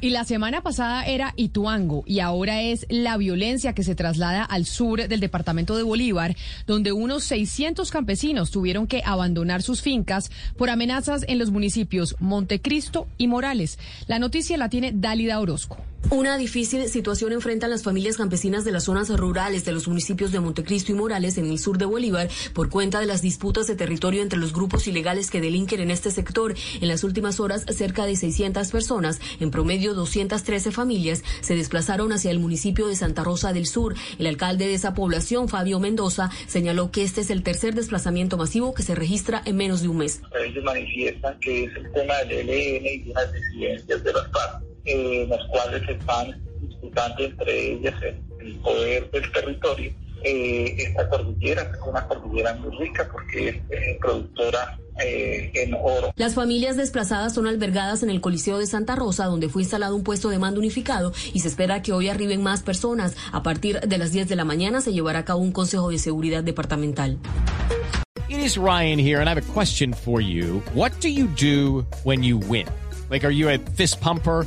Y la semana pasada era Ituango y ahora es la violencia que se traslada al sur del departamento de Bolívar, donde unos 600 campesinos tuvieron que abandonar sus fincas por amenazas en los municipios Montecristo y Morales. La noticia la tiene Dálida Orozco. Una difícil situación enfrentan las familias campesinas de las zonas rurales de los municipios de Montecristo y Morales en el sur de Bolívar por cuenta de las disputas de territorio entre los grupos ilegales que delinquen en este sector. En las últimas horas, cerca de 600 personas, en promedio 213 familias, se desplazaron hacia el municipio de Santa Rosa del Sur. El alcalde de esa población, Fabio Mendoza, señaló que este es el tercer desplazamiento masivo que se registra en menos de un mes. Ellos manifiestan que es el tema del ELN y de las disidencias de las partes eh, las cuales están disputando entre ellas el, poder del territorio. Eh, esta cordillera es una cordillera muy rica porque es eh, productora en oro. Las familias desplazadas son albergadas en el Coliseo de Santa Rosa, donde fue instalado un puesto de mando unificado y se espera que hoy arriben más personas. A partir de las 10 de la mañana se llevará a cabo un consejo de seguridad departamental. It is Ryan here and I have a question for you. What do you do when you win? Like, are you a fist pumper?